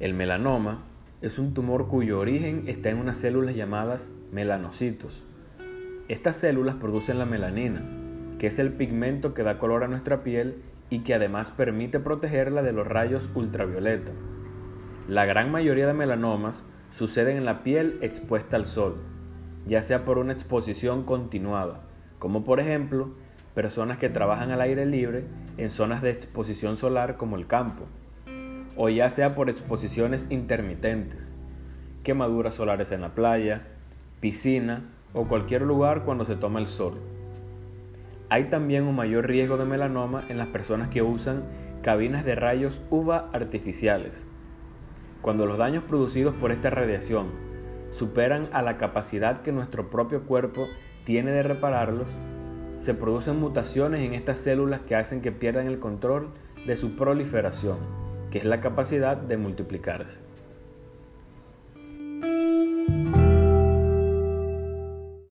El melanoma es un tumor cuyo origen está en unas células llamadas melanocitos. Estas células producen la melanina, que es el pigmento que da color a nuestra piel y que además permite protegerla de los rayos ultravioleta. La gran mayoría de melanomas suceden en la piel expuesta al sol, ya sea por una exposición continuada, como por ejemplo personas que trabajan al aire libre en zonas de exposición solar como el campo, o ya sea por exposiciones intermitentes, quemaduras solares en la playa, piscina o cualquier lugar cuando se toma el sol. Hay también un mayor riesgo de melanoma en las personas que usan cabinas de rayos UVA artificiales. Cuando los daños producidos por esta radiación superan a la capacidad que nuestro propio cuerpo tiene de repararlos, se producen mutaciones en estas células que hacen que pierdan el control de su proliferación que es la capacidad de multiplicarse.